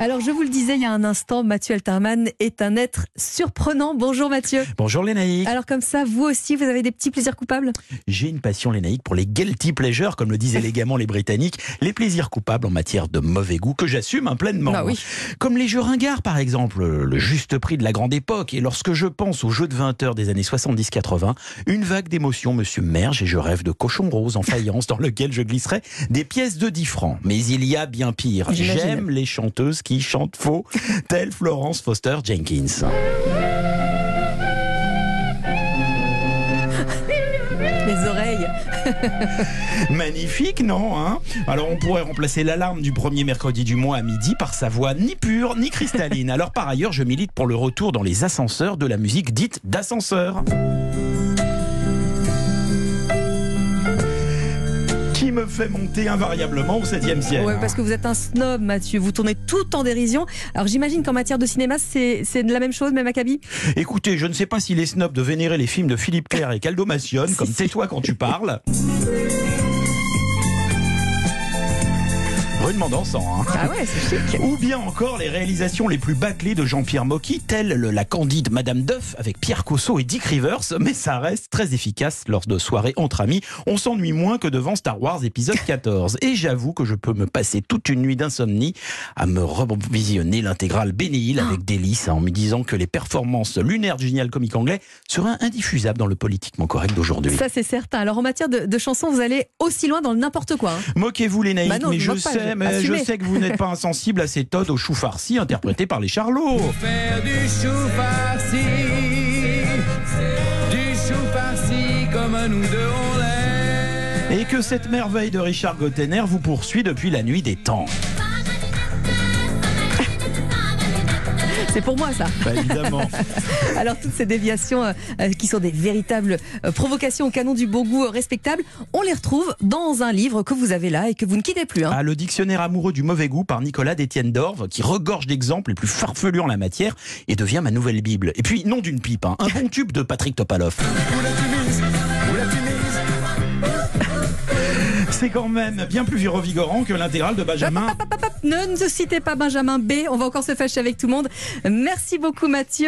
Alors, je vous le disais il y a un instant, Mathieu Alterman est un être surprenant. Bonjour Mathieu. Bonjour Lénaïque. Alors, comme ça, vous aussi, vous avez des petits plaisirs coupables? J'ai une passion Lénaïque pour les guilty pleasures, comme le disent élégamment les Britanniques, les plaisirs coupables en matière de mauvais goût que j'assume hein, pleinement. Bah oui. Comme les jeux ringards, par exemple, le juste prix de la grande époque. Et lorsque je pense aux jeux de 20 heures des années 70-80, une vague d'émotions me submerge et je rêve de cochon rose en faïence dans lequel je glisserai des pièces de 10 francs. Mais il y a bien pire. J'aime les chanteuses qui chantent faux, telle Florence Foster Jenkins. Les oreilles. Magnifique, non hein? Alors on pourrait remplacer l'alarme du premier mercredi du mois à midi par sa voix ni pure ni cristalline. Alors par ailleurs, je milite pour le retour dans les ascenseurs de la musique dite d'ascenseur. Qui me fait monter invariablement au 7e ciel. Ouais, parce que vous êtes un snob, Mathieu. Vous tournez tout en dérision. Alors, j'imagine qu'en matière de cinéma, c'est de la même chose, même acabit? Écoutez, je ne sais pas s'il est snob de vénérer les films de Philippe Clair et Caldo Massione, comme Tais-toi quand tu parles. Rudement dansant, hein Ah ouais, c'est chic. Ou bien encore les réalisations les plus bâclées de Jean-Pierre Mocky, telles le- la candide Madame Duff avec Pierre Cosso et Dick Rivers, mais ça reste très efficace lors de soirées entre amis. On s'ennuie moins que devant Star Wars épisode 14. Et j'avoue que je peux me passer toute une nuit d'insomnie à me revisionner l'intégrale Bénéil avec délice, hein, en me disant que les performances lunaires du génial comique anglais seraient indiffusables dans le politiquement correct d'aujourd'hui. Ça, c'est certain. Alors, en matière de, de chansons, vous allez aussi loin dans le n'importe quoi. hein. Moquez-vous les naïfs, Bah non, mais je sais, je- mais je sais que vous n'êtes pas insensible à ces todes au chou farci interprétés par les Charlots. Faire du chou farci, du chou farci comme nous deux on l'aime. Et que cette merveille de Richard Gottener vous poursuit depuis la nuit des temps. C'est pour moi, ça. Bah, évidemment. Alors, toutes ces déviations euh, euh, qui sont des véritables euh, provocations au canon du beau goût euh, respectable, on les retrouve dans un livre que vous avez là et que vous ne quittez plus. hein. Ah, le dictionnaire amoureux du mauvais goût par Nicolas d'Étienne d'Orve, qui regorge d'exemples les plus farfelus en la matière et devient ma nouvelle Bible. Et puis, non d'une pipe, hein, un bon tube de Patrick Topalov. C'est quand même bien plus revigorant que l'intégrale de Benjamin. Ne ne citez pas Benjamin B. On va encore se fâcher avec tout le monde. Merci beaucoup, Mathieu.